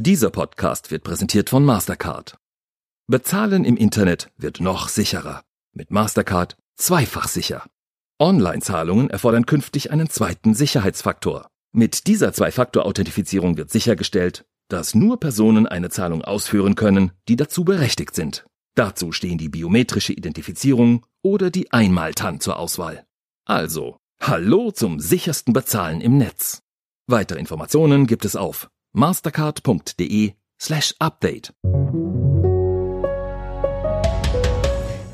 Dieser Podcast wird präsentiert von Mastercard. Bezahlen im Internet wird noch sicherer. Mit Mastercard zweifach sicher. Online-Zahlungen erfordern künftig einen zweiten Sicherheitsfaktor. Mit dieser Zwei-Faktor-Authentifizierung wird sichergestellt, dass nur Personen eine Zahlung ausführen können, die dazu berechtigt sind. Dazu stehen die biometrische Identifizierung oder die Einmaltan zur Auswahl. Also, hallo zum sichersten Bezahlen im Netz. Weitere Informationen gibt es auf mastercard.de slash update.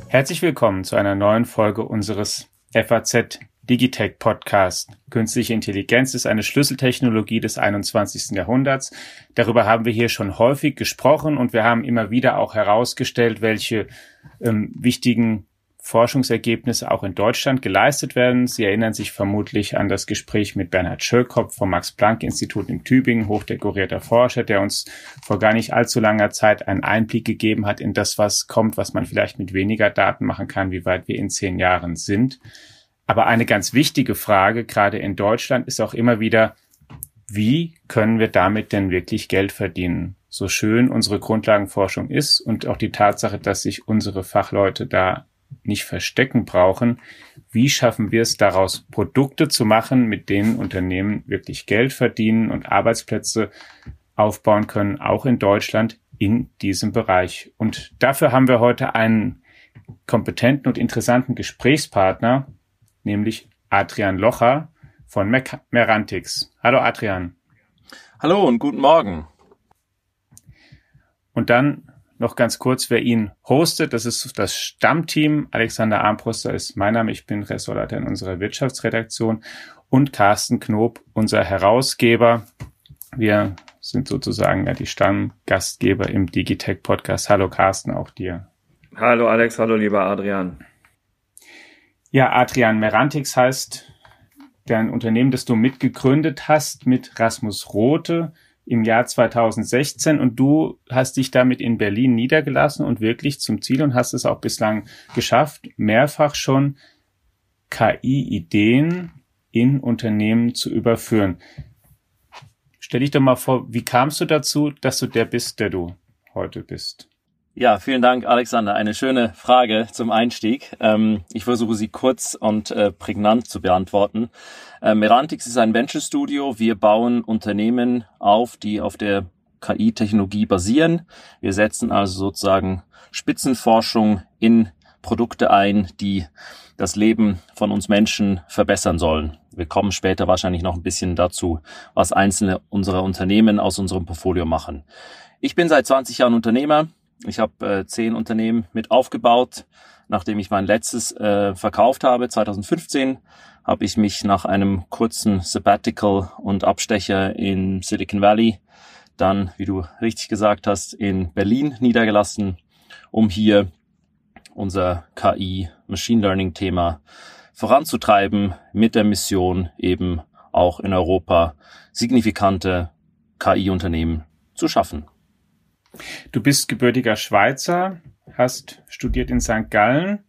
Herzlich willkommen zu einer neuen Folge unseres FAZ Digitech Podcast. Künstliche Intelligenz ist eine Schlüsseltechnologie des 21. Jahrhunderts. Darüber haben wir hier schon häufig gesprochen und wir haben immer wieder auch herausgestellt, welche ähm, wichtigen Forschungsergebnisse auch in Deutschland geleistet werden. Sie erinnern sich vermutlich an das Gespräch mit Bernhard Schölkopf vom Max-Planck-Institut in Tübingen, hochdekorierter Forscher, der uns vor gar nicht allzu langer Zeit einen Einblick gegeben hat in das, was kommt, was man vielleicht mit weniger Daten machen kann, wie weit wir in zehn Jahren sind. Aber eine ganz wichtige Frage, gerade in Deutschland, ist auch immer wieder, wie können wir damit denn wirklich Geld verdienen? So schön unsere Grundlagenforschung ist und auch die Tatsache, dass sich unsere Fachleute da nicht verstecken brauchen. Wie schaffen wir es daraus, Produkte zu machen, mit denen Unternehmen wirklich Geld verdienen und Arbeitsplätze aufbauen können, auch in Deutschland in diesem Bereich. Und dafür haben wir heute einen kompetenten und interessanten Gesprächspartner, nämlich Adrian Locher von Merantix. Hallo Adrian. Hallo und guten Morgen. Und dann noch ganz kurz, wer ihn hostet. Das ist das Stammteam. Alexander Armbruster ist mein Name. Ich bin Ressortleiter in unserer Wirtschaftsredaktion und Carsten Knob, unser Herausgeber. Wir sind sozusagen ja die Stammgastgeber im Digitech Podcast. Hallo Carsten, auch dir. Hallo Alex, hallo lieber Adrian. Ja, Adrian Merantix heißt dein Unternehmen, das du mitgegründet hast mit Rasmus Rote im Jahr 2016 und du hast dich damit in Berlin niedergelassen und wirklich zum Ziel und hast es auch bislang geschafft, mehrfach schon KI-Ideen in Unternehmen zu überführen. Stell dich doch mal vor, wie kamst du dazu, dass du der bist, der du heute bist? Ja, vielen Dank, Alexander. Eine schöne Frage zum Einstieg. Ähm, ich versuche sie kurz und äh, prägnant zu beantworten. Äh, Merantix ist ein Venture Studio. Wir bauen Unternehmen auf, die auf der KI-Technologie basieren. Wir setzen also sozusagen Spitzenforschung in Produkte ein, die das Leben von uns Menschen verbessern sollen. Wir kommen später wahrscheinlich noch ein bisschen dazu, was einzelne unserer Unternehmen aus unserem Portfolio machen. Ich bin seit 20 Jahren Unternehmer ich habe äh, zehn Unternehmen mit aufgebaut. Nachdem ich mein letztes äh, verkauft habe, 2015, habe ich mich nach einem kurzen Sabbatical und Abstecher in Silicon Valley dann, wie du richtig gesagt hast, in Berlin niedergelassen, um hier unser KI Machine Learning Thema voranzutreiben mit der Mission eben auch in Europa signifikante KI-Unternehmen zu schaffen. Du bist gebürtiger Schweizer, hast studiert in St. Gallen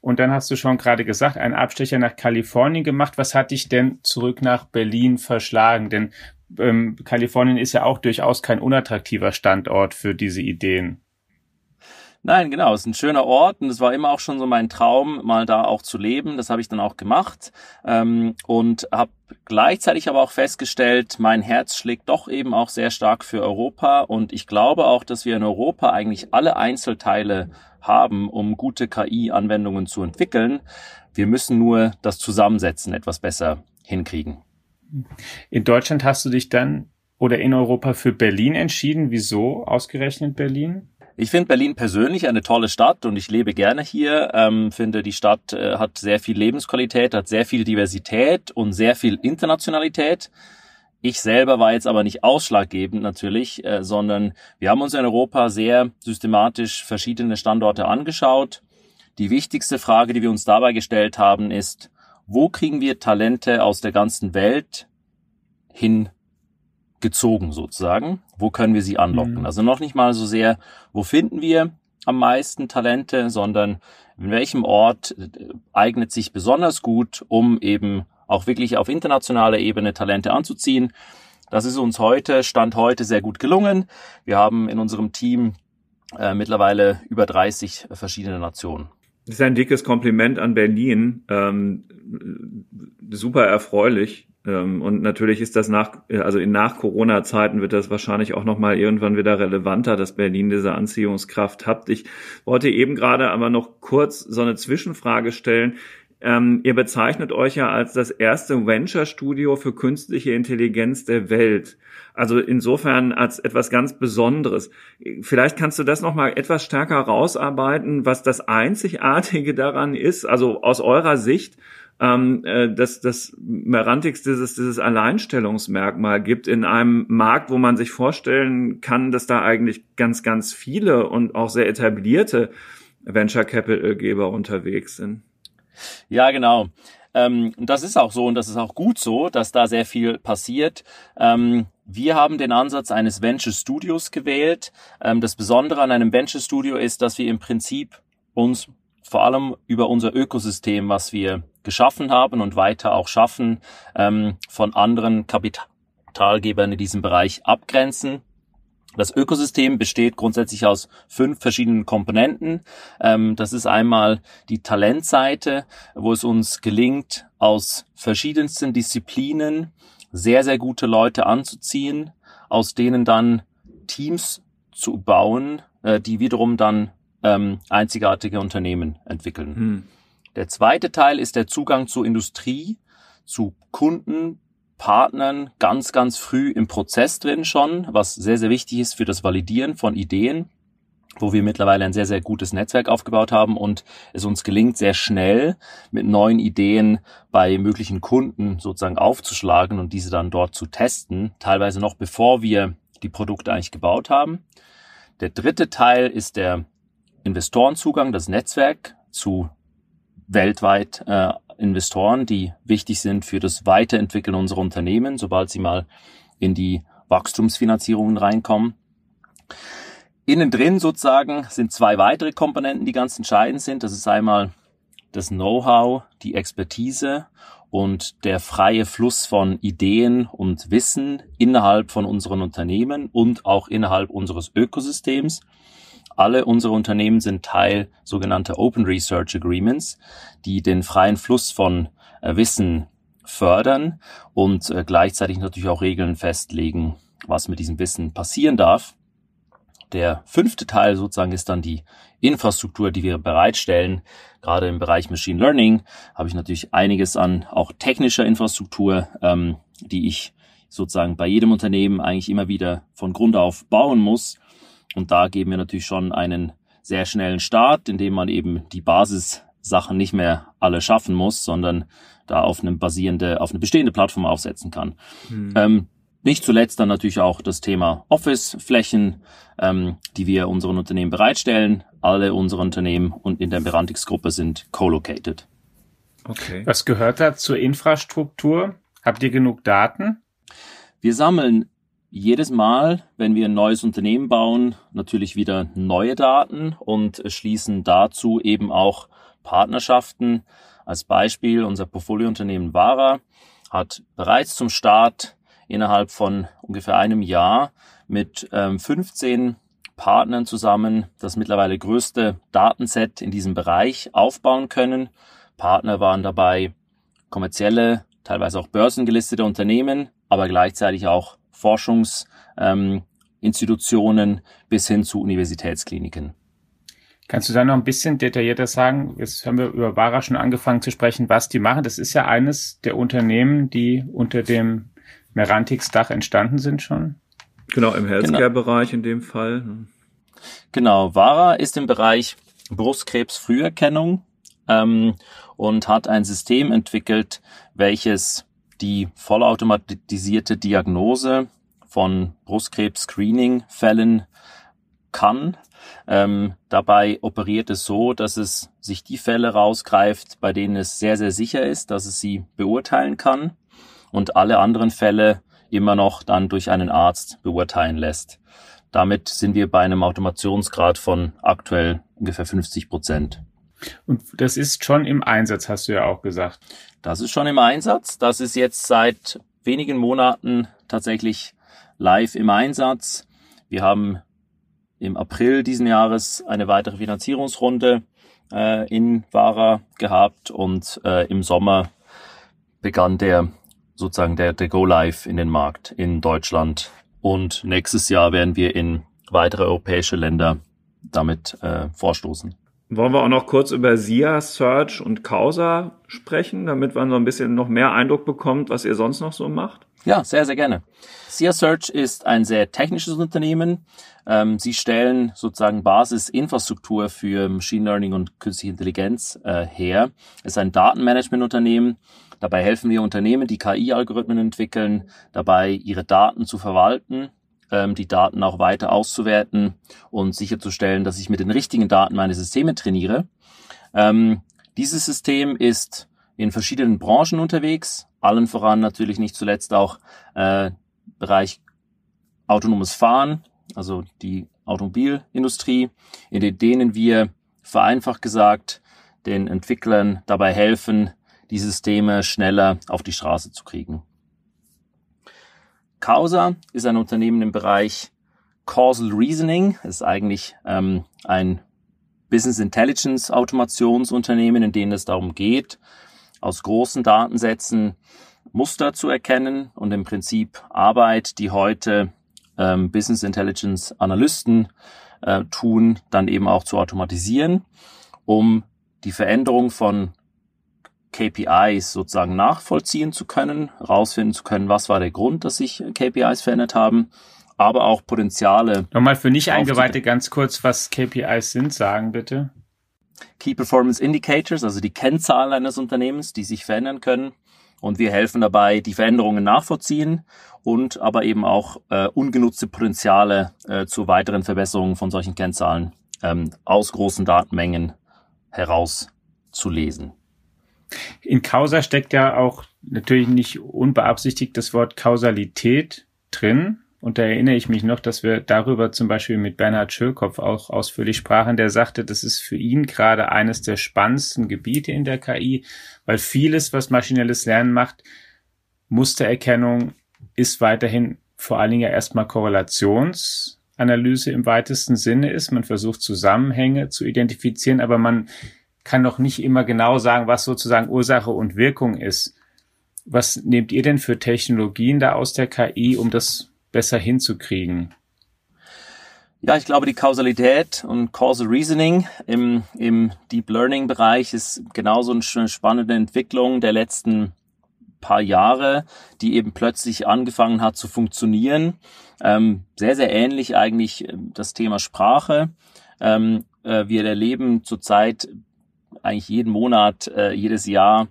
und dann hast du schon gerade gesagt, einen Abstecher nach Kalifornien gemacht. Was hat dich denn zurück nach Berlin verschlagen? Denn ähm, Kalifornien ist ja auch durchaus kein unattraktiver Standort für diese Ideen. Nein, genau, es ist ein schöner Ort und es war immer auch schon so mein Traum, mal da auch zu leben. Das habe ich dann auch gemacht ähm, und habe gleichzeitig aber auch festgestellt, mein Herz schlägt doch eben auch sehr stark für Europa und ich glaube auch, dass wir in Europa eigentlich alle Einzelteile haben, um gute KI-Anwendungen zu entwickeln. Wir müssen nur das Zusammensetzen etwas besser hinkriegen. In Deutschland hast du dich dann oder in Europa für Berlin entschieden. Wieso ausgerechnet Berlin? Ich finde Berlin persönlich eine tolle Stadt und ich lebe gerne hier. Ähm, finde, die Stadt äh, hat sehr viel Lebensqualität, hat sehr viel Diversität und sehr viel Internationalität. Ich selber war jetzt aber nicht ausschlaggebend natürlich, äh, sondern wir haben uns in Europa sehr systematisch verschiedene Standorte angeschaut. Die wichtigste Frage, die wir uns dabei gestellt haben, ist, wo kriegen wir Talente aus der ganzen Welt hin gezogen sozusagen. Wo können wir sie anlocken? Mhm. Also noch nicht mal so sehr, wo finden wir am meisten Talente, sondern in welchem Ort äh, eignet sich besonders gut, um eben auch wirklich auf internationaler Ebene Talente anzuziehen. Das ist uns heute, Stand heute, sehr gut gelungen. Wir haben in unserem Team äh, mittlerweile über 30 verschiedene Nationen. Das ist ein dickes Kompliment an Berlin. Ähm, super erfreulich. Ähm, und natürlich ist das nach, also in nach Corona-Zeiten wird das wahrscheinlich auch nochmal irgendwann wieder relevanter, dass Berlin diese Anziehungskraft hat. Ich wollte eben gerade aber noch kurz so eine Zwischenfrage stellen. Ähm, ihr bezeichnet euch ja als das erste Venture-Studio für künstliche Intelligenz der Welt. Also insofern als etwas ganz Besonderes. Vielleicht kannst du das nochmal etwas stärker rausarbeiten, was das Einzigartige daran ist, also aus eurer Sicht, ähm, äh, dass das Merantix dieses, dieses Alleinstellungsmerkmal gibt in einem Markt, wo man sich vorstellen kann, dass da eigentlich ganz, ganz viele und auch sehr etablierte Venture Capital Geber unterwegs sind. Ja, genau. Ähm, das ist auch so und das ist auch gut so, dass da sehr viel passiert. Ähm, wir haben den Ansatz eines Venture Studios gewählt. Ähm, das Besondere an einem Venture Studio ist, dass wir im Prinzip uns vor allem über unser Ökosystem, was wir geschaffen haben und weiter auch schaffen, ähm, von anderen Kapitalgebern in diesem Bereich abgrenzen. Das Ökosystem besteht grundsätzlich aus fünf verschiedenen Komponenten. Ähm, das ist einmal die Talentseite, wo es uns gelingt, aus verschiedensten Disziplinen sehr, sehr gute Leute anzuziehen, aus denen dann Teams zu bauen, äh, die wiederum dann ähm, einzigartige Unternehmen entwickeln. Hm. Der zweite Teil ist der Zugang zur Industrie, zu Kunden, Partnern ganz, ganz früh im Prozess drin schon, was sehr, sehr wichtig ist für das Validieren von Ideen, wo wir mittlerweile ein sehr, sehr gutes Netzwerk aufgebaut haben und es uns gelingt, sehr schnell mit neuen Ideen bei möglichen Kunden sozusagen aufzuschlagen und diese dann dort zu testen, teilweise noch bevor wir die Produkte eigentlich gebaut haben. Der dritte Teil ist der Investorenzugang, das Netzwerk zu weltweit äh, Investoren, die wichtig sind für das Weiterentwickeln unserer Unternehmen, sobald sie mal in die Wachstumsfinanzierungen reinkommen. Innen drin sozusagen sind zwei weitere Komponenten, die ganz entscheidend sind. Das ist einmal das Know-how, die Expertise und der freie Fluss von Ideen und Wissen innerhalb von unseren Unternehmen und auch innerhalb unseres Ökosystems. Alle unsere Unternehmen sind Teil sogenannter Open Research Agreements, die den freien Fluss von äh, Wissen fördern und äh, gleichzeitig natürlich auch Regeln festlegen, was mit diesem Wissen passieren darf. Der fünfte Teil sozusagen ist dann die Infrastruktur, die wir bereitstellen. Gerade im Bereich Machine Learning habe ich natürlich einiges an auch technischer Infrastruktur, ähm, die ich sozusagen bei jedem Unternehmen eigentlich immer wieder von Grund auf bauen muss, und da geben wir natürlich schon einen sehr schnellen Start, indem man eben die Basissachen nicht mehr alle schaffen muss, sondern da auf eine basierende, auf eine bestehende Plattform aufsetzen kann. Hm. Ähm, nicht zuletzt dann natürlich auch das Thema Office-Flächen, ähm, die wir unseren Unternehmen bereitstellen. Alle unsere Unternehmen und in der Berantix-Gruppe sind co-located. Okay. Was gehört da zur Infrastruktur? Habt ihr genug Daten? Wir sammeln jedes Mal, wenn wir ein neues Unternehmen bauen, natürlich wieder neue Daten und schließen dazu eben auch Partnerschaften. Als Beispiel unser Portfoliounternehmen Vara hat bereits zum Start innerhalb von ungefähr einem Jahr mit ähm, 15 Partnern zusammen das mittlerweile größte Datenset in diesem Bereich aufbauen können. Partner waren dabei kommerzielle, teilweise auch börsengelistete Unternehmen, aber gleichzeitig auch Forschungsinstitutionen ähm, bis hin zu Universitätskliniken. Kannst du da noch ein bisschen detaillierter sagen? Jetzt haben wir über Vara schon angefangen zu sprechen, was die machen. Das ist ja eines der Unternehmen, die unter dem Merantix-Dach entstanden sind schon. Genau, im Healthcare-Bereich in dem Fall. Genau, Vara ist im Bereich Brustkrebsfrüherkennung ähm, und hat ein System entwickelt, welches die vollautomatisierte Diagnose von Brustkrebs-Screening-Fällen kann. Ähm, dabei operiert es so, dass es sich die Fälle rausgreift, bei denen es sehr, sehr sicher ist, dass es sie beurteilen kann und alle anderen Fälle immer noch dann durch einen Arzt beurteilen lässt. Damit sind wir bei einem Automationsgrad von aktuell ungefähr 50 Prozent. Und das ist schon im Einsatz, hast du ja auch gesagt. Das ist schon im Einsatz. Das ist jetzt seit wenigen Monaten tatsächlich live im Einsatz. Wir haben im April diesen Jahres eine weitere Finanzierungsrunde äh, in Vara gehabt und äh, im Sommer begann der sozusagen der, der Go Live in den Markt in Deutschland und nächstes Jahr werden wir in weitere europäische Länder damit äh, vorstoßen. Wollen wir auch noch kurz über SIA, Search und Causa sprechen, damit man so ein bisschen noch mehr Eindruck bekommt, was ihr sonst noch so macht? Ja, sehr, sehr gerne. SIA Search ist ein sehr technisches Unternehmen. Ähm, sie stellen sozusagen Basisinfrastruktur für Machine Learning und künstliche Intelligenz äh, her. Es ist ein Datenmanagement-Unternehmen. Dabei helfen wir Unternehmen, die KI-Algorithmen entwickeln, dabei ihre Daten zu verwalten ähm, die Daten auch weiter auszuwerten und sicherzustellen, dass ich mit den richtigen Daten meine Systeme trainiere. Ähm, dieses System ist in verschiedenen Branchen unterwegs, allen voran natürlich nicht zuletzt auch äh, Bereich autonomes Fahren, also die Automobilindustrie, in denen wir vereinfacht gesagt den Entwicklern dabei helfen, die Systeme schneller auf die Straße zu kriegen. Causa ist ein Unternehmen im Bereich Causal Reasoning. Es ist eigentlich ähm, ein Business Intelligence Automationsunternehmen, in dem es darum geht, aus großen Datensätzen Muster zu erkennen und im Prinzip Arbeit, die heute ähm, Business Intelligence Analysten äh, tun, dann eben auch zu automatisieren, um die Veränderung von KPIs sozusagen nachvollziehen zu können, herausfinden zu können, was war der Grund, dass sich KPIs verändert haben, aber auch Potenziale. Nochmal für nicht Eingeweihte ganz kurz, was KPIs sind, sagen bitte. Key Performance Indicators, also die Kennzahlen eines Unternehmens, die sich verändern können. Und wir helfen dabei, die Veränderungen nachvollziehen und aber eben auch äh, ungenutzte Potenziale äh, zu weiteren Verbesserungen von solchen Kennzahlen ähm, aus großen Datenmengen herauszulesen. In Causa steckt ja auch natürlich nicht unbeabsichtigt das Wort Kausalität drin. Und da erinnere ich mich noch, dass wir darüber zum Beispiel mit Bernhard Schölkopf auch ausführlich sprachen, der sagte, das ist für ihn gerade eines der spannendsten Gebiete in der KI, weil vieles, was maschinelles Lernen macht, Mustererkennung ist weiterhin vor allen Dingen ja erstmal Korrelationsanalyse im weitesten Sinne ist. Man versucht Zusammenhänge zu identifizieren, aber man kann noch nicht immer genau sagen, was sozusagen Ursache und Wirkung ist. Was nehmt ihr denn für Technologien da aus der KI, um das besser hinzukriegen? Ja, ich glaube, die Kausalität und Causal Reasoning im, im Deep Learning Bereich ist genauso eine spannende Entwicklung der letzten paar Jahre, die eben plötzlich angefangen hat zu funktionieren. Ähm, sehr, sehr ähnlich eigentlich äh, das Thema Sprache. Ähm, äh, wir erleben zurzeit eigentlich jeden Monat, äh, jedes Jahr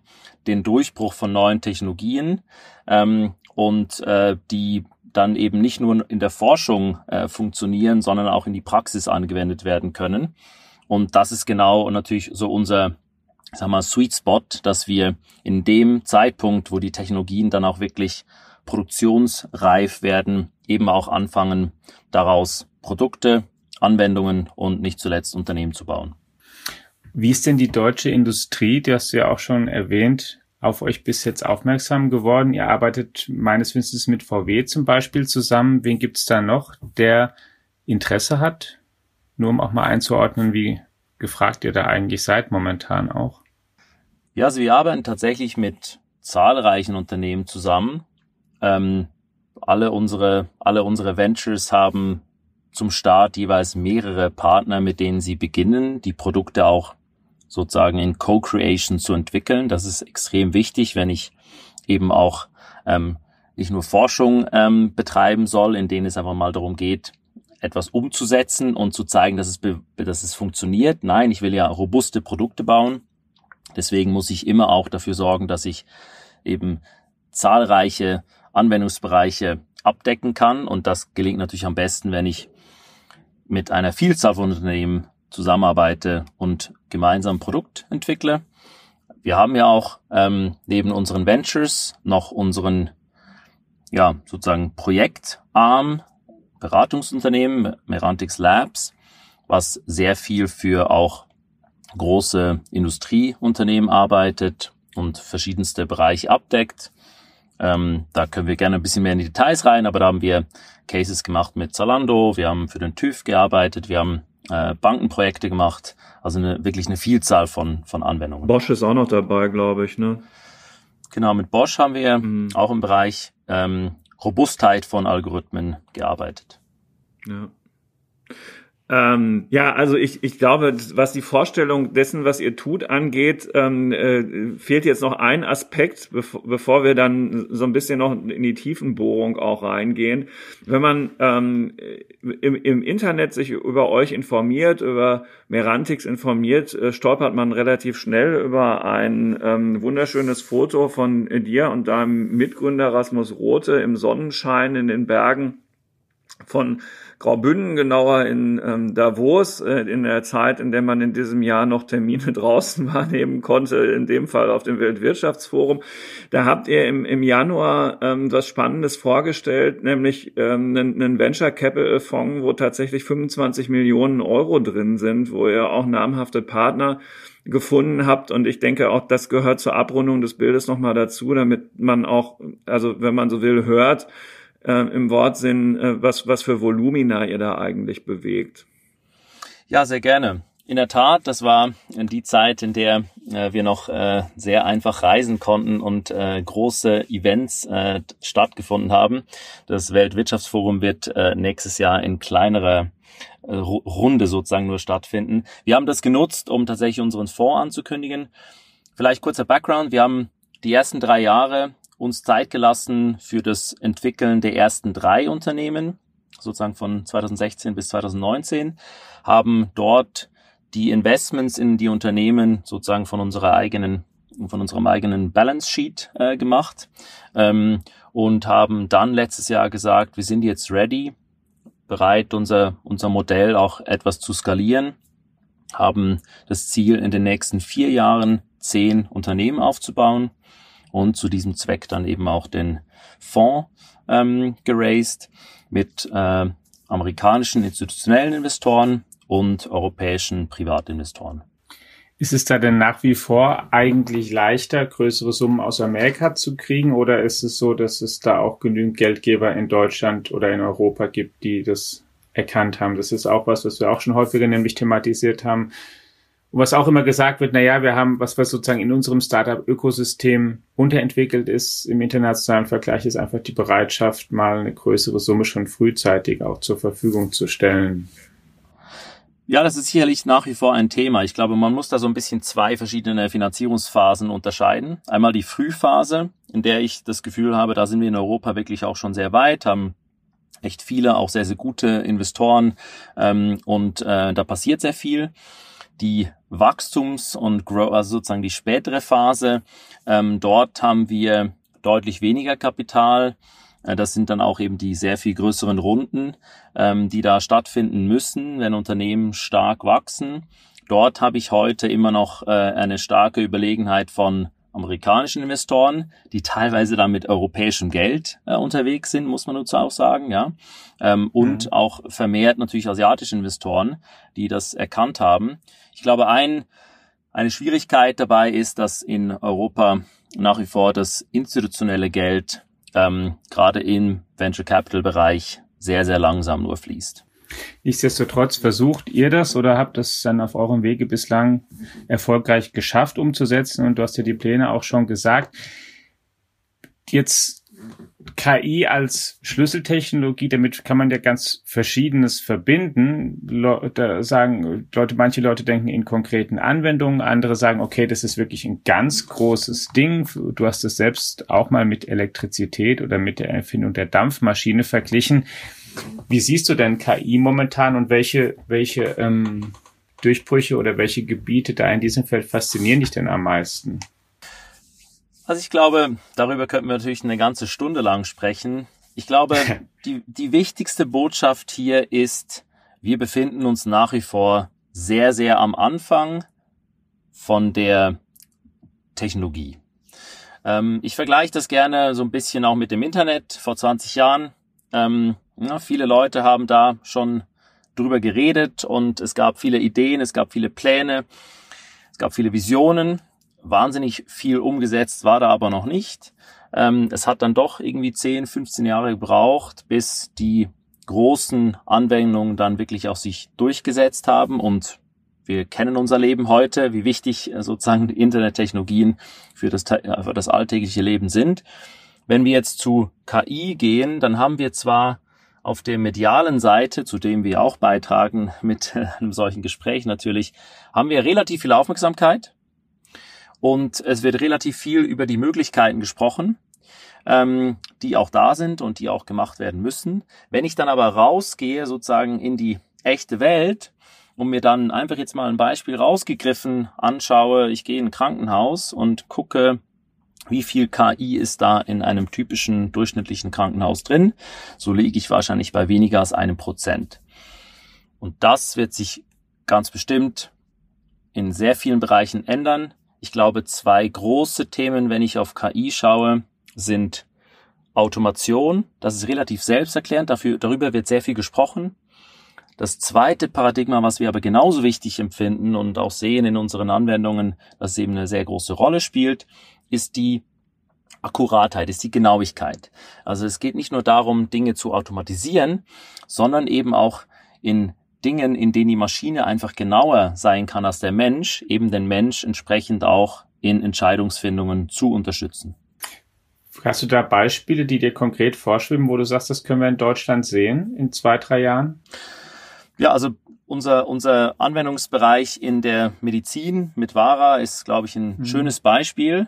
den Durchbruch von neuen Technologien ähm, und äh, die dann eben nicht nur in der Forschung äh, funktionieren, sondern auch in die Praxis angewendet werden können. Und das ist genau natürlich so unser sag mal, Sweet Spot, dass wir in dem Zeitpunkt, wo die Technologien dann auch wirklich produktionsreif werden, eben auch anfangen, daraus Produkte, Anwendungen und nicht zuletzt Unternehmen zu bauen. Wie ist denn die deutsche Industrie, die hast du ja auch schon erwähnt, auf euch bis jetzt aufmerksam geworden? Ihr arbeitet meines Wissens mit VW zum Beispiel zusammen. Wen gibt es da noch, der Interesse hat? Nur um auch mal einzuordnen, wie gefragt ihr da eigentlich seid momentan auch. Ja, also wir arbeiten tatsächlich mit zahlreichen Unternehmen zusammen. Ähm, alle unsere, alle unsere Ventures haben zum Start jeweils mehrere Partner, mit denen sie beginnen, die Produkte auch sozusagen in Co-Creation zu entwickeln. Das ist extrem wichtig, wenn ich eben auch ähm, nicht nur Forschung ähm, betreiben soll, in denen es einfach mal darum geht, etwas umzusetzen und zu zeigen, dass es, dass es funktioniert. Nein, ich will ja robuste Produkte bauen. Deswegen muss ich immer auch dafür sorgen, dass ich eben zahlreiche Anwendungsbereiche abdecken kann. Und das gelingt natürlich am besten, wenn ich mit einer Vielzahl von Unternehmen zusammenarbeite und gemeinsam ein Produkt entwickle. Wir haben ja auch ähm, neben unseren Ventures noch unseren ja sozusagen Projektarm Beratungsunternehmen Merantix Labs, was sehr viel für auch große Industrieunternehmen arbeitet und verschiedenste Bereiche abdeckt. Ähm, da können wir gerne ein bisschen mehr in die Details rein, aber da haben wir Cases gemacht mit Zalando, wir haben für den TÜV gearbeitet, wir haben äh, Bankenprojekte gemacht, also eine, wirklich eine Vielzahl von, von Anwendungen. Bosch ist auch noch dabei, glaube ich, ne? Genau, mit Bosch haben wir mhm. auch im Bereich ähm, Robustheit von Algorithmen gearbeitet. Ja. Ähm, ja, also ich, ich glaube, was die Vorstellung dessen, was ihr tut, angeht, ähm, äh, fehlt jetzt noch ein Aspekt, bevor, bevor wir dann so ein bisschen noch in die Tiefenbohrung auch reingehen. Wenn man ähm, im, im Internet sich über euch informiert, über Merantix informiert, äh, stolpert man relativ schnell über ein ähm, wunderschönes Foto von dir und deinem Mitgründer Rasmus Rote im Sonnenschein in den Bergen von Graubünden, genauer in ähm, Davos, äh, in der Zeit, in der man in diesem Jahr noch Termine draußen wahrnehmen konnte, in dem Fall auf dem Weltwirtschaftsforum. Da habt ihr im, im Januar ähm, was Spannendes vorgestellt, nämlich ähm, einen, einen Venture Capital Fonds, wo tatsächlich 25 Millionen Euro drin sind, wo ihr auch namhafte Partner gefunden habt. Und ich denke auch, das gehört zur Abrundung des Bildes nochmal dazu, damit man auch, also wenn man so will, hört, äh, im Wortsinn, äh, was, was für Volumina ihr da eigentlich bewegt. Ja, sehr gerne. In der Tat, das war die Zeit, in der äh, wir noch äh, sehr einfach reisen konnten und äh, große Events äh, stattgefunden haben. Das Weltwirtschaftsforum wird äh, nächstes Jahr in kleinerer äh, Runde sozusagen nur stattfinden. Wir haben das genutzt, um tatsächlich unseren Fonds anzukündigen. Vielleicht kurzer Background. Wir haben die ersten drei Jahre uns Zeit gelassen für das Entwickeln der ersten drei Unternehmen, sozusagen von 2016 bis 2019, haben dort die Investments in die Unternehmen sozusagen von unserer eigenen von unserem eigenen Balance Sheet äh, gemacht ähm, und haben dann letztes Jahr gesagt, wir sind jetzt ready, bereit, unser, unser Modell auch etwas zu skalieren, haben das Ziel, in den nächsten vier Jahren zehn Unternehmen aufzubauen und zu diesem Zweck dann eben auch den Fonds ähm, geraced mit äh, amerikanischen institutionellen Investoren und europäischen Privatinvestoren. Ist es da denn nach wie vor eigentlich leichter, größere Summen aus Amerika zu kriegen oder ist es so, dass es da auch genügend Geldgeber in Deutschland oder in Europa gibt, die das erkannt haben? Das ist auch was, was wir auch schon häufiger nämlich thematisiert haben, und was auch immer gesagt wird, na ja, wir haben, was wir sozusagen in unserem Startup-Ökosystem unterentwickelt ist im internationalen Vergleich, ist einfach die Bereitschaft, mal eine größere Summe schon frühzeitig auch zur Verfügung zu stellen. Ja, das ist sicherlich nach wie vor ein Thema. Ich glaube, man muss da so ein bisschen zwei verschiedene Finanzierungsphasen unterscheiden. Einmal die Frühphase, in der ich das Gefühl habe, da sind wir in Europa wirklich auch schon sehr weit, haben echt viele, auch sehr, sehr gute Investoren ähm, und äh, da passiert sehr viel die Wachstums- und Grow, also sozusagen die spätere Phase. Ähm, dort haben wir deutlich weniger Kapital. Äh, das sind dann auch eben die sehr viel größeren Runden, ähm, die da stattfinden müssen, wenn Unternehmen stark wachsen. Dort habe ich heute immer noch äh, eine starke Überlegenheit von amerikanischen Investoren, die teilweise dann mit europäischem Geld äh, unterwegs sind, muss man dazu auch sagen, ja. Ähm, und mhm. auch vermehrt natürlich asiatische Investoren, die das erkannt haben. Ich glaube, ein, eine Schwierigkeit dabei ist, dass in Europa nach wie vor das institutionelle Geld ähm, gerade im Venture Capital Bereich sehr, sehr langsam nur fließt. Nichtsdestotrotz versucht ihr das oder habt das dann auf eurem Wege bislang erfolgreich geschafft umzusetzen und du hast ja die Pläne auch schon gesagt. Jetzt KI als Schlüsseltechnologie, damit kann man ja ganz Verschiedenes verbinden. da sagen Leute, manche Leute denken in konkreten Anwendungen, andere sagen, okay, das ist wirklich ein ganz großes Ding. Du hast es selbst auch mal mit Elektrizität oder mit der Erfindung der Dampfmaschine verglichen. Wie siehst du denn KI momentan und welche, welche ähm, Durchbrüche oder welche Gebiete da in diesem Feld faszinieren dich denn am meisten? Also ich glaube, darüber könnten wir natürlich eine ganze Stunde lang sprechen. Ich glaube, die, die wichtigste Botschaft hier ist, wir befinden uns nach wie vor sehr, sehr am Anfang von der Technologie. Ähm, ich vergleiche das gerne so ein bisschen auch mit dem Internet vor 20 Jahren. Ähm, ja, viele Leute haben da schon drüber geredet und es gab viele Ideen, es gab viele Pläne. gab viele Visionen, wahnsinnig viel umgesetzt war da aber noch nicht. Ähm, es hat dann doch irgendwie 10, 15 Jahre gebraucht, bis die großen Anwendungen dann wirklich auch sich durchgesetzt haben und wir kennen unser Leben heute, wie wichtig äh, sozusagen Internettechnologien für das, äh, für das alltägliche Leben sind. Wenn wir jetzt zu KI gehen, dann haben wir zwar auf der medialen Seite, zu dem wir auch beitragen mit einem solchen Gespräch natürlich, haben wir relativ viel Aufmerksamkeit und es wird relativ viel über die Möglichkeiten gesprochen, ähm, die auch da sind und die auch gemacht werden müssen. Wenn ich dann aber rausgehe sozusagen in die echte Welt und mir dann einfach jetzt mal ein Beispiel rausgegriffen anschaue, ich gehe in ein Krankenhaus und gucke, wie viel KI ist da in einem typischen durchschnittlichen Krankenhaus drin, so liege ich wahrscheinlich bei weniger als einem Prozent. Und das wird sich ganz bestimmt in sehr vielen Bereichen ändern. Ich glaube, zwei große Themen, wenn ich auf KI schaue, sind Automation. Das ist relativ selbsterklärend. Dafür, darüber wird sehr viel gesprochen. Das zweite Paradigma, was wir aber genauso wichtig empfinden und auch sehen in unseren Anwendungen, dass es eben eine sehr große Rolle spielt, ist die Akkuratheit, ist die Genauigkeit. Also es geht nicht nur darum, Dinge zu automatisieren, sondern eben auch in Dingen, in denen die Maschine einfach genauer sein kann als der Mensch, eben den Mensch entsprechend auch in Entscheidungsfindungen zu unterstützen. Hast du da Beispiele, die dir konkret vorschwimmen, wo du sagst, das können wir in Deutschland sehen in zwei, drei Jahren? Ja, also unser, unser Anwendungsbereich in der Medizin mit VARA ist, glaube ich, ein mhm. schönes Beispiel.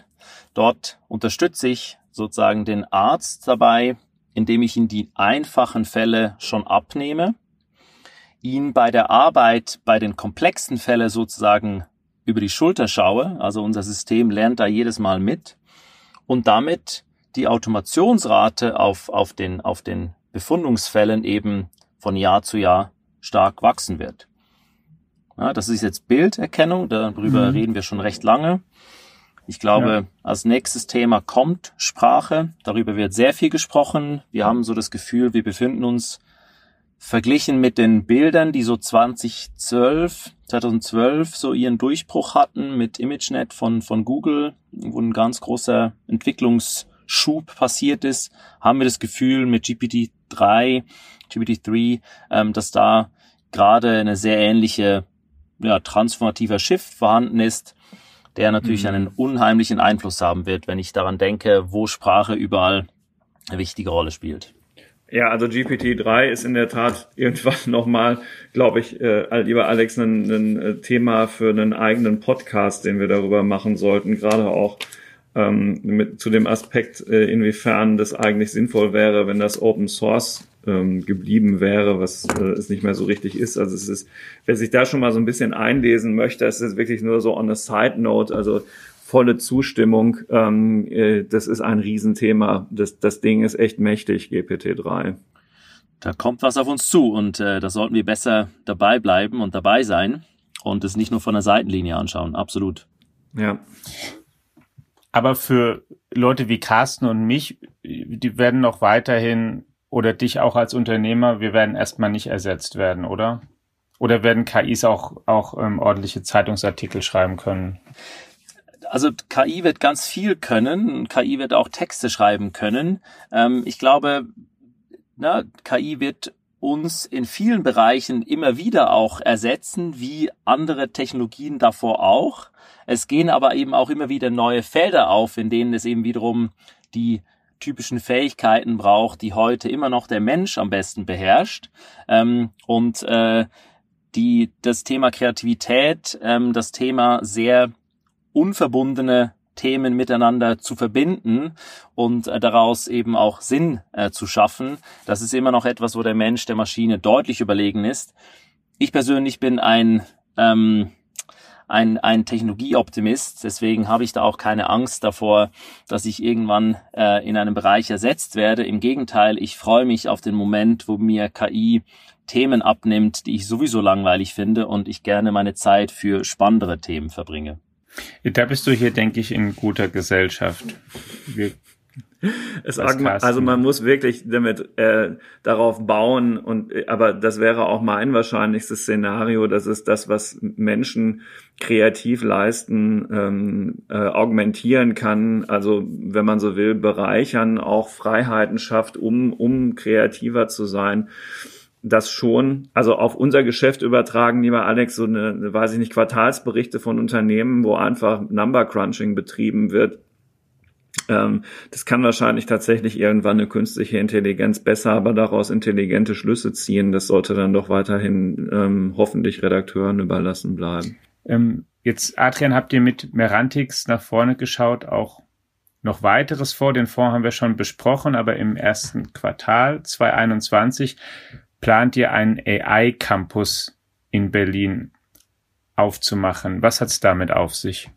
Dort unterstütze ich sozusagen den Arzt dabei, indem ich ihn die einfachen Fälle schon abnehme ihn bei der Arbeit bei den komplexen Fällen sozusagen über die Schulter schaue, also unser System lernt da jedes Mal mit und damit die Automationsrate auf, auf, den, auf den Befundungsfällen eben von Jahr zu Jahr stark wachsen wird. Ja, das ist jetzt Bilderkennung, darüber mhm. reden wir schon recht lange. Ich glaube, ja. als nächstes Thema kommt Sprache. Darüber wird sehr viel gesprochen. Wir haben so das Gefühl, wir befinden uns verglichen mit den Bildern, die so 2012, 2012 so ihren Durchbruch hatten mit ImageNet von, von Google, wo ein ganz großer Entwicklungsschub passiert ist, haben wir das Gefühl mit GPT-3, GPT-3, ähm, dass da gerade eine sehr ähnliche, ja, transformativer Shift vorhanden ist, der natürlich mhm. einen unheimlichen Einfluss haben wird, wenn ich daran denke, wo Sprache überall eine wichtige Rolle spielt. Ja, also GPT-3 ist in der Tat irgendwann nochmal, glaube ich, äh, lieber Alex, ein, ein äh, Thema für einen eigenen Podcast, den wir darüber machen sollten, gerade auch ähm, mit, zu dem Aspekt, äh, inwiefern das eigentlich sinnvoll wäre, wenn das Open Source ähm, geblieben wäre, was äh, es nicht mehr so richtig ist. Also es ist, wer sich da schon mal so ein bisschen einlesen möchte, es ist wirklich nur so on a side note, also volle Zustimmung. Ähm, äh, das ist ein Riesenthema. Das, das Ding ist echt mächtig, GPT-3. Da kommt was auf uns zu und äh, da sollten wir besser dabei bleiben und dabei sein und es nicht nur von der Seitenlinie anschauen. Absolut. Ja. Aber für Leute wie Carsten und mich, die werden noch weiterhin oder dich auch als Unternehmer, wir werden erstmal nicht ersetzt werden, oder? Oder werden KIs auch, auch ähm, ordentliche Zeitungsartikel schreiben können? also KI wird ganz viel können. KI wird auch Texte schreiben können. Ähm, ich glaube, na, KI wird uns in vielen Bereichen immer wieder auch ersetzen, wie andere Technologien davor auch. Es gehen aber eben auch immer wieder neue Felder auf, in denen es eben wiederum die typischen Fähigkeiten braucht, die heute immer noch der Mensch am besten beherrscht. Ähm, und äh, die das Thema Kreativität, ähm, das Thema sehr unverbundene Themen miteinander zu verbinden und äh, daraus eben auch Sinn äh, zu schaffen. Das ist immer noch etwas, wo der Mensch der Maschine deutlich überlegen ist. Ich persönlich bin ein ähm, ein, ein Technologieoptimist, deswegen habe ich da auch keine Angst davor, dass ich irgendwann äh, in einem Bereich ersetzt werde. Im Gegenteil, ich freue mich auf den Moment, wo mir KI Themen abnimmt, die ich sowieso langweilig finde und ich gerne meine Zeit für spannendere Themen verbringe. Da bist du hier, denke ich, in guter Gesellschaft. Wir Es also man muss wirklich damit äh, darauf bauen und aber das wäre auch mein wahrscheinlichstes Szenario, das ist das, was Menschen kreativ leisten, ähm, äh, augmentieren kann, also wenn man so will, bereichern, auch Freiheiten schafft, um, um kreativer zu sein. Das schon, also auf unser Geschäft übertragen, lieber Alex, so eine, weiß ich nicht, Quartalsberichte von Unternehmen, wo einfach Number Crunching betrieben wird. Ähm, das kann wahrscheinlich tatsächlich irgendwann eine künstliche Intelligenz besser, aber daraus intelligente Schlüsse ziehen. Das sollte dann doch weiterhin ähm, hoffentlich Redakteuren überlassen bleiben. Ähm, jetzt, Adrian, habt ihr mit Merantix nach vorne geschaut, auch noch weiteres vor? Den Fonds haben wir schon besprochen, aber im ersten Quartal 2021 plant ihr einen AI-Campus in Berlin aufzumachen. Was hat es damit auf sich?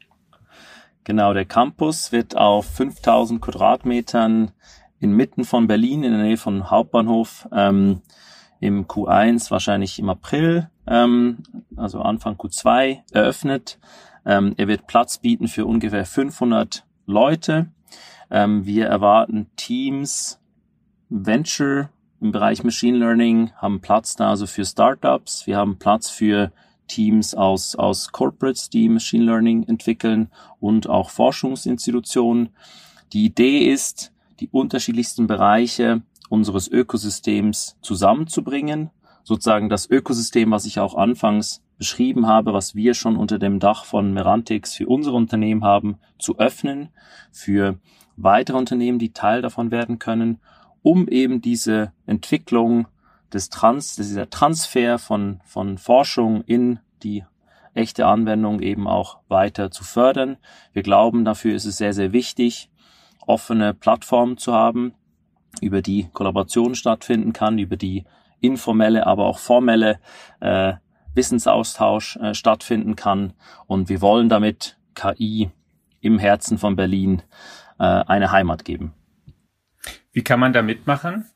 Genau, der Campus wird auf 5000 Quadratmetern inmitten von Berlin, in der Nähe von Hauptbahnhof, ähm, im Q1, wahrscheinlich im April, ähm, also Anfang Q2 eröffnet. Ähm, er wird Platz bieten für ungefähr 500 Leute. Ähm, wir erwarten Teams, Venture im Bereich Machine Learning, haben Platz da also für Startups, wir haben Platz für Teams aus, aus Corporates, die Machine Learning entwickeln und auch Forschungsinstitutionen. Die Idee ist, die unterschiedlichsten Bereiche unseres Ökosystems zusammenzubringen, sozusagen das Ökosystem, was ich auch anfangs beschrieben habe, was wir schon unter dem Dach von Merantix für unsere Unternehmen haben, zu öffnen für weitere Unternehmen, die Teil davon werden können um eben diese Entwicklung des Trans, dieser Transfer von, von Forschung in die echte Anwendung eben auch weiter zu fördern. Wir glauben, dafür ist es sehr, sehr wichtig, offene Plattformen zu haben, über die Kollaboration stattfinden kann, über die informelle, aber auch formelle äh, Wissensaustausch äh, stattfinden kann. Und wir wollen damit KI im Herzen von Berlin äh, eine Heimat geben. Wie kann man da mitmachen?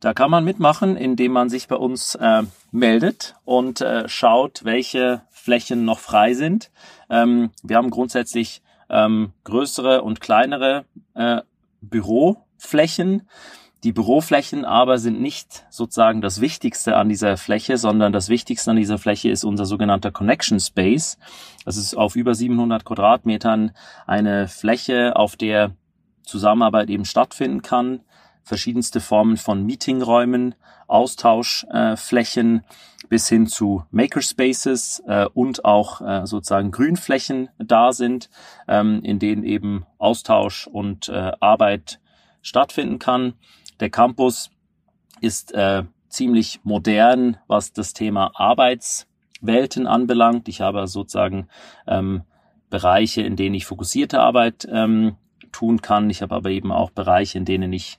Da kann man mitmachen, indem man sich bei uns äh, meldet und äh, schaut, welche Flächen noch frei sind. Ähm, wir haben grundsätzlich ähm, größere und kleinere äh, Büroflächen. Die Büroflächen aber sind nicht sozusagen das Wichtigste an dieser Fläche, sondern das Wichtigste an dieser Fläche ist unser sogenannter Connection Space. Das ist auf über 700 Quadratmetern eine Fläche, auf der Zusammenarbeit eben stattfinden kann. Verschiedenste Formen von Meetingräumen, Austauschflächen äh, bis hin zu Makerspaces äh, und auch äh, sozusagen Grünflächen da sind, ähm, in denen eben Austausch und äh, Arbeit stattfinden kann. Der Campus ist äh, ziemlich modern, was das Thema Arbeitswelten anbelangt. Ich habe sozusagen ähm, Bereiche, in denen ich fokussierte Arbeit ähm, tun kann. Ich habe aber eben auch Bereiche, in denen ich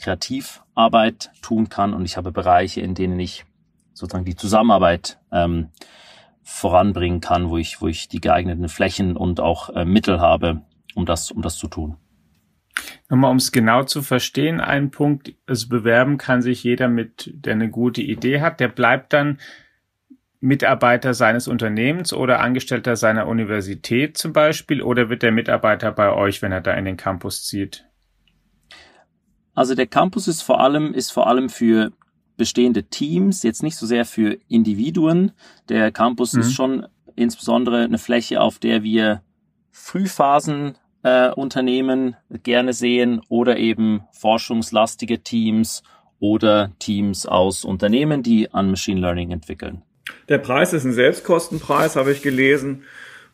Kreativarbeit tun kann und ich habe Bereiche, in denen ich sozusagen die Zusammenarbeit ähm, voranbringen kann, wo ich, wo ich die geeigneten Flächen und auch äh, Mittel habe, um das, um das zu tun. Nochmal, um es genau zu verstehen, ein Punkt, also bewerben kann sich jeder mit, der eine gute Idee hat, der bleibt dann Mitarbeiter seines Unternehmens oder Angestellter seiner Universität zum Beispiel oder wird der Mitarbeiter bei euch, wenn er da in den Campus zieht? Also der Campus ist vor allem, ist vor allem für bestehende Teams, jetzt nicht so sehr für Individuen. Der Campus mhm. ist schon insbesondere eine Fläche, auf der wir Frühphasen äh, Unternehmen gerne sehen oder eben forschungslastige Teams oder Teams aus Unternehmen, die an Machine Learning entwickeln. Der Preis ist ein Selbstkostenpreis, habe ich gelesen.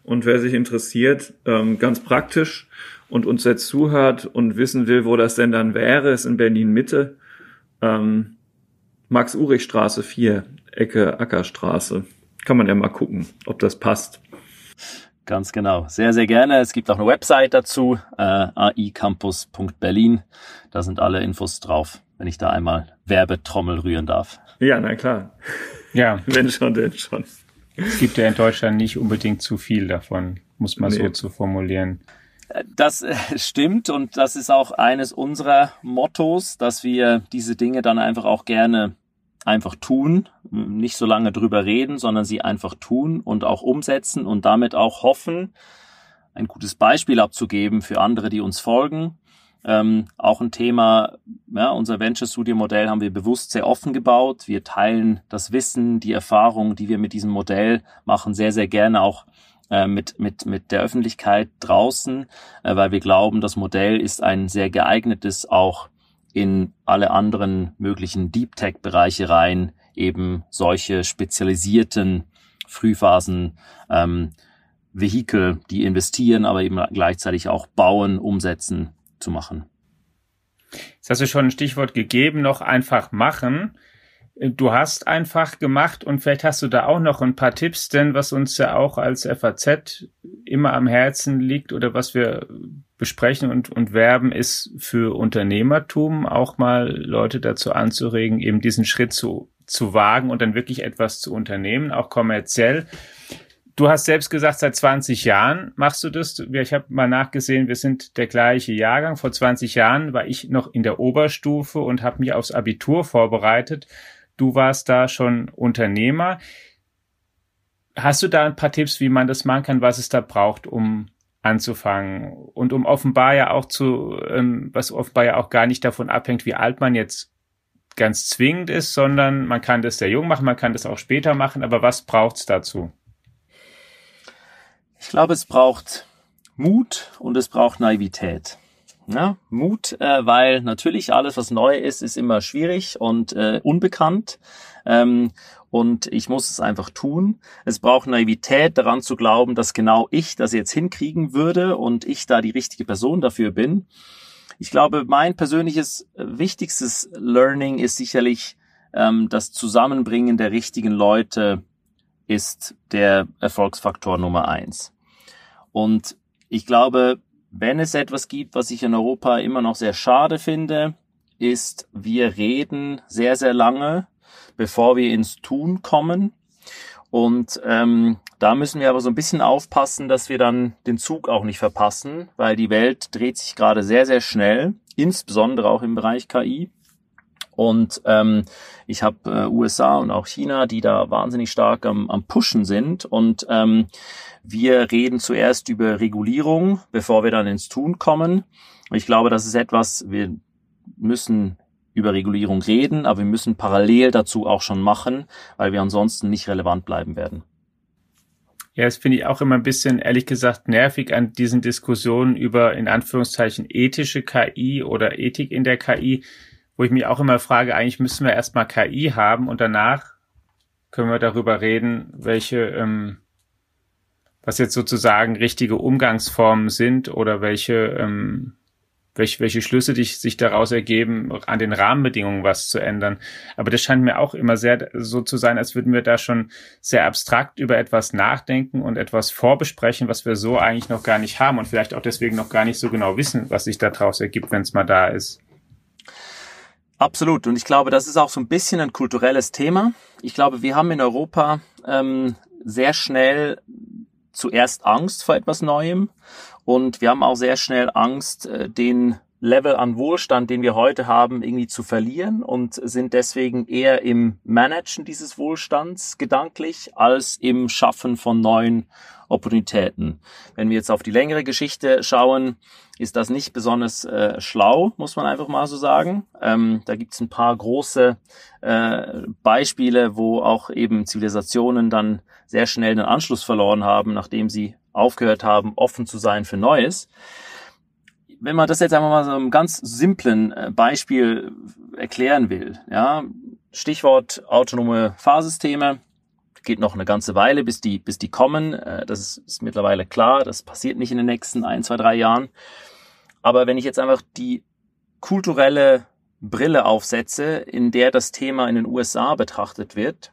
Und wer sich interessiert, ähm, ganz praktisch und uns jetzt zuhört und wissen will, wo das denn dann wäre, ist in Berlin Mitte. Ähm, Max-Urich-Straße 4, Ecke Ackerstraße. Kann man ja mal gucken, ob das passt. Ganz genau. Sehr, sehr gerne. Es gibt auch eine Website dazu, äh, aicampus.berlin. Da sind alle Infos drauf, wenn ich da einmal Werbetrommel rühren darf. Ja, na klar. Ja. Wenn schon, denn schon. Es gibt ja in Deutschland nicht unbedingt zu viel davon, muss man nee. so zu formulieren. Das äh, stimmt und das ist auch eines unserer Mottos, dass wir diese Dinge dann einfach auch gerne einfach tun, nicht so lange drüber reden, sondern sie einfach tun und auch umsetzen und damit auch hoffen, ein gutes Beispiel abzugeben für andere, die uns folgen. Ähm, auch ein Thema, ja, unser Venture Studio Modell haben wir bewusst sehr offen gebaut. Wir teilen das Wissen, die Erfahrung, die wir mit diesem Modell machen, sehr, sehr gerne auch äh, mit, mit, mit der Öffentlichkeit draußen, äh, weil wir glauben, das Modell ist ein sehr geeignetes, auch in alle anderen möglichen Deep Tech Bereiche rein, eben solche spezialisierten Frühphasen ähm, Vehikel, die investieren, aber eben gleichzeitig auch bauen, umsetzen zu machen. Jetzt hast du schon ein Stichwort gegeben, noch einfach machen. Du hast einfach gemacht und vielleicht hast du da auch noch ein paar Tipps, denn was uns ja auch als FAZ immer am Herzen liegt oder was wir besprechen und, und werben, ist für Unternehmertum auch mal Leute dazu anzuregen, eben diesen Schritt zu, zu wagen und dann wirklich etwas zu unternehmen, auch kommerziell. Du hast selbst gesagt, seit 20 Jahren machst du das. Ich habe mal nachgesehen, wir sind der gleiche Jahrgang. Vor 20 Jahren war ich noch in der Oberstufe und habe mich aufs Abitur vorbereitet. Du warst da schon Unternehmer. Hast du da ein paar Tipps, wie man das machen kann, was es da braucht, um anzufangen und um offenbar ja auch zu, ähm, was offenbar ja auch gar nicht davon abhängt, wie alt man jetzt ganz zwingend ist, sondern man kann das sehr jung machen, man kann das auch später machen, aber was braucht's dazu? Ich glaube, es braucht Mut und es braucht Naivität. Ja, Mut, äh, weil natürlich alles, was neu ist, ist immer schwierig und äh, unbekannt. Ähm, und ich muss es einfach tun. Es braucht Naivität, daran zu glauben, dass genau ich das jetzt hinkriegen würde und ich da die richtige Person dafür bin. Ich glaube, mein persönliches äh, wichtigstes Learning ist sicherlich ähm, das Zusammenbringen der richtigen Leute ist der Erfolgsfaktor Nummer eins. Und ich glaube, wenn es etwas gibt, was ich in Europa immer noch sehr schade finde, ist, wir reden sehr, sehr lange, bevor wir ins Tun kommen. Und ähm, da müssen wir aber so ein bisschen aufpassen, dass wir dann den Zug auch nicht verpassen, weil die Welt dreht sich gerade sehr, sehr schnell, insbesondere auch im Bereich KI. Und ähm, ich habe äh, USA und auch China, die da wahnsinnig stark am, am Pushen sind. Und ähm, wir reden zuerst über Regulierung, bevor wir dann ins Tun kommen. Ich glaube, das ist etwas, wir müssen über Regulierung reden, aber wir müssen parallel dazu auch schon machen, weil wir ansonsten nicht relevant bleiben werden. Ja, das finde ich auch immer ein bisschen, ehrlich gesagt, nervig an diesen Diskussionen über, in Anführungszeichen, ethische KI oder Ethik in der KI, wo ich mich auch immer frage, eigentlich müssen wir erstmal KI haben und danach können wir darüber reden, welche ähm, was jetzt sozusagen richtige Umgangsformen sind oder welche, ähm, welche, welche Schlüsse die sich daraus ergeben, an den Rahmenbedingungen was zu ändern. Aber das scheint mir auch immer sehr so zu sein, als würden wir da schon sehr abstrakt über etwas nachdenken und etwas vorbesprechen, was wir so eigentlich noch gar nicht haben und vielleicht auch deswegen noch gar nicht so genau wissen, was sich daraus ergibt, wenn es mal da ist. Absolut. Und ich glaube, das ist auch so ein bisschen ein kulturelles Thema. Ich glaube, wir haben in Europa ähm, sehr schnell zuerst Angst vor etwas Neuem und wir haben auch sehr schnell Angst, äh, den Level an Wohlstand, den wir heute haben, irgendwie zu verlieren und sind deswegen eher im Managen dieses Wohlstands gedanklich als im Schaffen von neuen Opportunitäten. Wenn wir jetzt auf die längere Geschichte schauen, ist das nicht besonders äh, schlau, muss man einfach mal so sagen. Ähm, da gibt es ein paar große äh, Beispiele, wo auch eben Zivilisationen dann sehr schnell den Anschluss verloren haben, nachdem sie aufgehört haben, offen zu sein für Neues. Wenn man das jetzt einfach mal so einem ganz simplen äh, Beispiel erklären will, ja, Stichwort autonome Fahrsysteme, geht noch eine ganze Weile, bis die, bis die kommen. Äh, das ist, ist mittlerweile klar. Das passiert nicht in den nächsten ein, zwei, drei Jahren. Aber wenn ich jetzt einfach die kulturelle Brille aufsetze, in der das Thema in den USA betrachtet wird,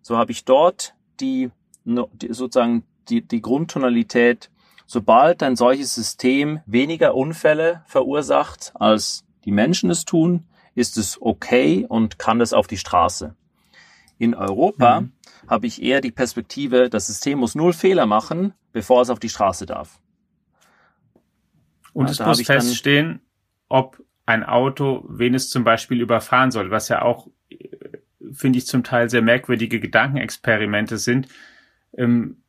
so habe ich dort die sozusagen die, die Grundtonalität, sobald ein solches System weniger Unfälle verursacht, als die Menschen es tun, ist es okay und kann es auf die Straße. In Europa mhm habe ich eher die Perspektive, das System muss null Fehler machen, bevor es auf die Straße darf. Und es muss feststehen, ob ein Auto wen es zum Beispiel überfahren soll, was ja auch, finde ich, zum Teil sehr merkwürdige Gedankenexperimente sind. Ähm,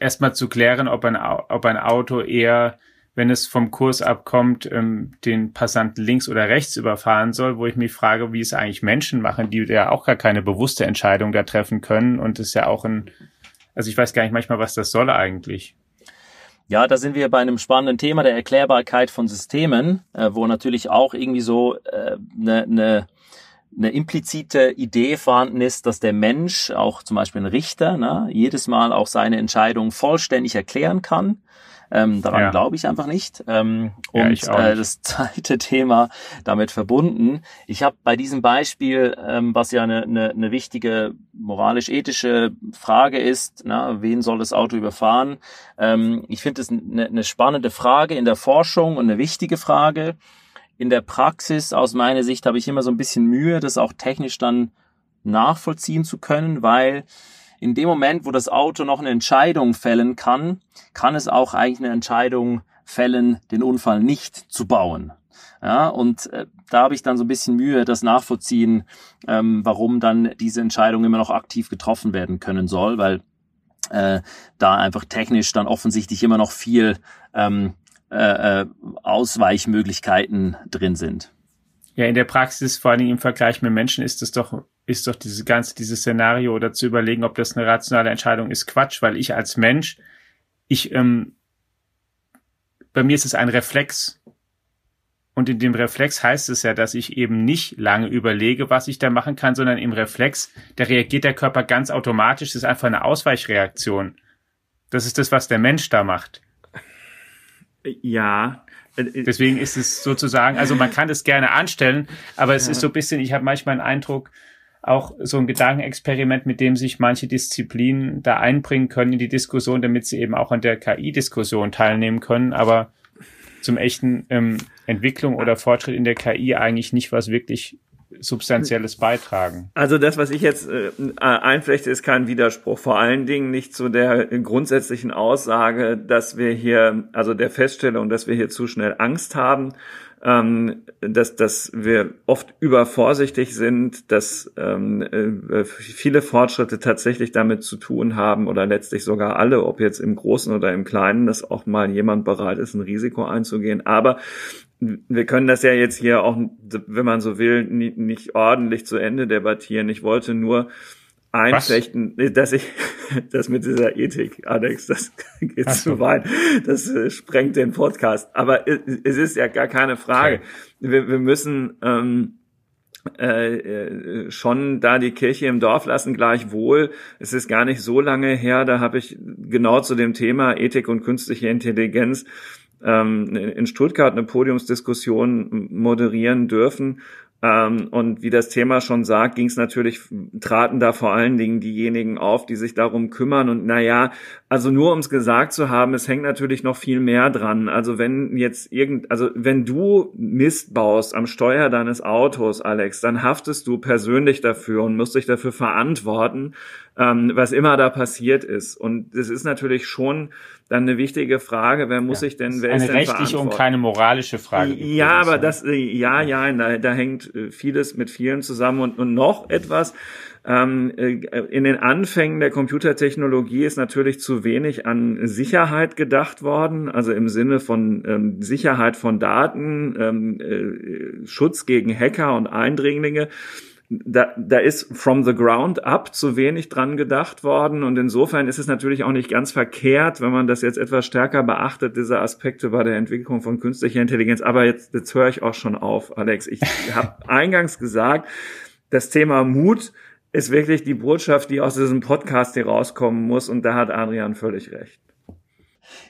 erstmal zu klären, ob ein, ob ein Auto eher wenn es vom Kurs abkommt, ähm, den Passanten links oder rechts überfahren soll, wo ich mich frage, wie es eigentlich Menschen machen, die ja auch gar keine bewusste Entscheidung da treffen können und es ja auch ein, also ich weiß gar nicht manchmal, was das soll eigentlich. Ja, da sind wir bei einem spannenden Thema der Erklärbarkeit von Systemen, äh, wo natürlich auch irgendwie so eine äh, ne, ne eine implizite Idee vorhanden ist, dass der Mensch, auch zum Beispiel ein Richter, ne, jedes Mal auch seine Entscheidung vollständig erklären kann. Ähm, daran ja. glaube ich einfach nicht. Ähm, ja, und äh, das zweite Thema damit verbunden. Ich habe bei diesem Beispiel, ähm, was ja eine, eine, eine wichtige moralisch-ethische Frage ist, na, wen soll das Auto überfahren? Ähm, ich finde es eine, eine spannende Frage in der Forschung und eine wichtige Frage. In der Praxis, aus meiner Sicht, habe ich immer so ein bisschen Mühe, das auch technisch dann nachvollziehen zu können, weil in dem Moment, wo das Auto noch eine Entscheidung fällen kann, kann es auch eigentlich eine Entscheidung fällen, den Unfall nicht zu bauen. Ja, und äh, da habe ich dann so ein bisschen Mühe, das nachvollziehen, ähm, warum dann diese Entscheidung immer noch aktiv getroffen werden können soll, weil äh, da einfach technisch dann offensichtlich immer noch viel ähm, äh, äh Ausweichmöglichkeiten drin sind. Ja, in der Praxis, vor allen Dingen im Vergleich mit Menschen, ist es doch ist doch dieses ganze, dieses Szenario oder zu überlegen, ob das eine rationale Entscheidung ist, Quatsch, weil ich als Mensch, ich, ähm, bei mir ist es ein Reflex. Und in dem Reflex heißt es ja, dass ich eben nicht lange überlege, was ich da machen kann, sondern im Reflex, da reagiert der Körper ganz automatisch, das ist einfach eine Ausweichreaktion. Das ist das, was der Mensch da macht. Ja, Deswegen ist es sozusagen, also man kann das gerne anstellen, aber es ja. ist so ein bisschen, ich habe manchmal einen Eindruck, auch so ein Gedankenexperiment, mit dem sich manche Disziplinen da einbringen können in die Diskussion, damit sie eben auch an der KI-Diskussion teilnehmen können, aber zum echten ähm, Entwicklung oder Fortschritt in der KI eigentlich nicht was wirklich substanzielles beitragen. Also das, was ich jetzt äh, einflechte, ist kein Widerspruch. Vor allen Dingen nicht zu der grundsätzlichen Aussage, dass wir hier, also der Feststellung, dass wir hier zu schnell Angst haben ähm, dass, dass wir oft übervorsichtig sind, dass ähm, äh, viele Fortschritte tatsächlich damit zu tun haben oder letztlich sogar alle, ob jetzt im Großen oder im Kleinen, dass auch mal jemand bereit ist, ein Risiko einzugehen. Aber wir können das ja jetzt hier auch, wenn man so will, nicht, nicht ordentlich zu Ende debattieren. Ich wollte nur einflechten, Was? dass ich das mit dieser Ethik, Alex, das geht Ach zu weit. Das äh, sprengt den Podcast. Aber es ist ja gar keine Frage. Okay. Wir, wir müssen ähm, äh, äh, schon da die Kirche im Dorf lassen, gleichwohl. Es ist gar nicht so lange her, da habe ich genau zu dem Thema Ethik und künstliche Intelligenz ähm, in Stuttgart eine Podiumsdiskussion moderieren dürfen ähm, und wie das Thema schon sagt, ging es natürlich, traten da vor allen Dingen diejenigen auf, die sich darum kümmern. Und naja, also nur um es gesagt zu haben, es hängt natürlich noch viel mehr dran. Also wenn jetzt irgend, also wenn du Mist baust am Steuer deines Autos, Alex, dann haftest du persönlich dafür und musst dich dafür verantworten, ähm, was immer da passiert ist. Und das ist natürlich schon dann eine wichtige Frage, wer muss ja, sich denn, wer ist denn rechtliche und keine moralische Frage. Ja, aber das, äh, ja, ja, da, da hängt äh, vieles mit vielen zusammen und, und noch etwas. Ähm, äh, in den Anfängen der Computertechnologie ist natürlich zu wenig an Sicherheit gedacht worden, also im Sinne von ähm, Sicherheit von Daten, ähm, äh, Schutz gegen Hacker und Eindringlinge da, da ist from the ground up zu wenig dran gedacht worden und insofern ist es natürlich auch nicht ganz verkehrt, wenn man das jetzt etwas stärker beachtet, diese Aspekte bei der Entwicklung von künstlicher Intelligenz. Aber jetzt, jetzt höre ich auch schon auf, Alex. Ich habe eingangs gesagt, das Thema Mut ist wirklich die Botschaft, die aus diesem Podcast hier rauskommen muss und da hat Adrian völlig recht.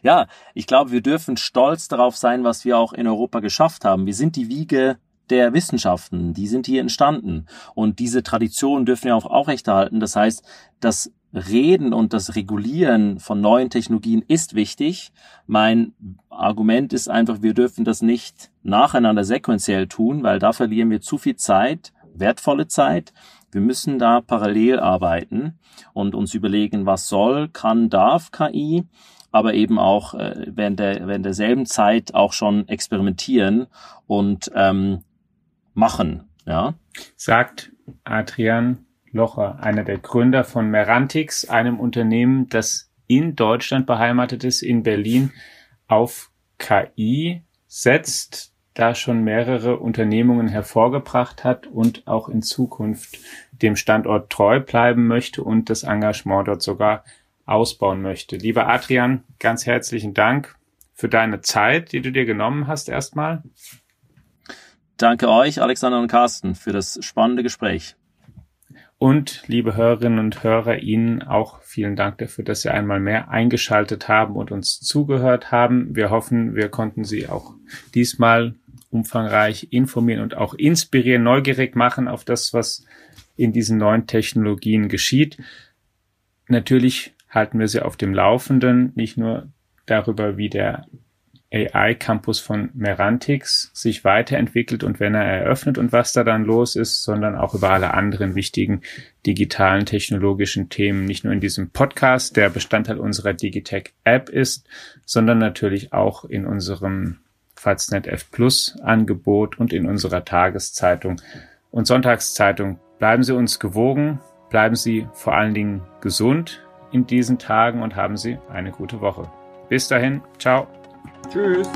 Ja, ich glaube, wir dürfen stolz darauf sein, was wir auch in Europa geschafft haben. Wir sind die Wiege der Wissenschaften, die sind hier entstanden. Und diese Traditionen dürfen wir auch aufrechterhalten. Das heißt, das Reden und das Regulieren von neuen Technologien ist wichtig. Mein Argument ist einfach, wir dürfen das nicht nacheinander sequenziell tun, weil da verlieren wir zu viel Zeit, wertvolle Zeit. Wir müssen da parallel arbeiten und uns überlegen, was soll, kann, darf KI, aber eben auch äh, während, der, während derselben Zeit auch schon experimentieren und ähm, machen. Ja? Sagt Adrian Locher, einer der Gründer von Merantix, einem Unternehmen, das in Deutschland beheimatet ist, in Berlin, auf KI setzt, da schon mehrere Unternehmungen hervorgebracht hat und auch in Zukunft dem Standort treu bleiben möchte und das Engagement dort sogar ausbauen möchte. Lieber Adrian, ganz herzlichen Dank für deine Zeit, die du dir genommen hast erstmal. Danke euch, Alexander und Carsten, für das spannende Gespräch. Und liebe Hörerinnen und Hörer, Ihnen auch vielen Dank dafür, dass Sie einmal mehr eingeschaltet haben und uns zugehört haben. Wir hoffen, wir konnten Sie auch diesmal umfangreich informieren und auch inspirieren, neugierig machen auf das, was in diesen neuen Technologien geschieht. Natürlich halten wir Sie auf dem Laufenden, nicht nur darüber, wie der AI-Campus von Merantix sich weiterentwickelt und wenn er eröffnet und was da dann los ist, sondern auch über alle anderen wichtigen digitalen technologischen Themen, nicht nur in diesem Podcast, der Bestandteil unserer Digitech-App ist, sondern natürlich auch in unserem Faznet F Plus Angebot und in unserer Tageszeitung und Sonntagszeitung. Bleiben Sie uns gewogen, bleiben Sie vor allen Dingen gesund in diesen Tagen und haben Sie eine gute Woche. Bis dahin, ciao. Tschüss.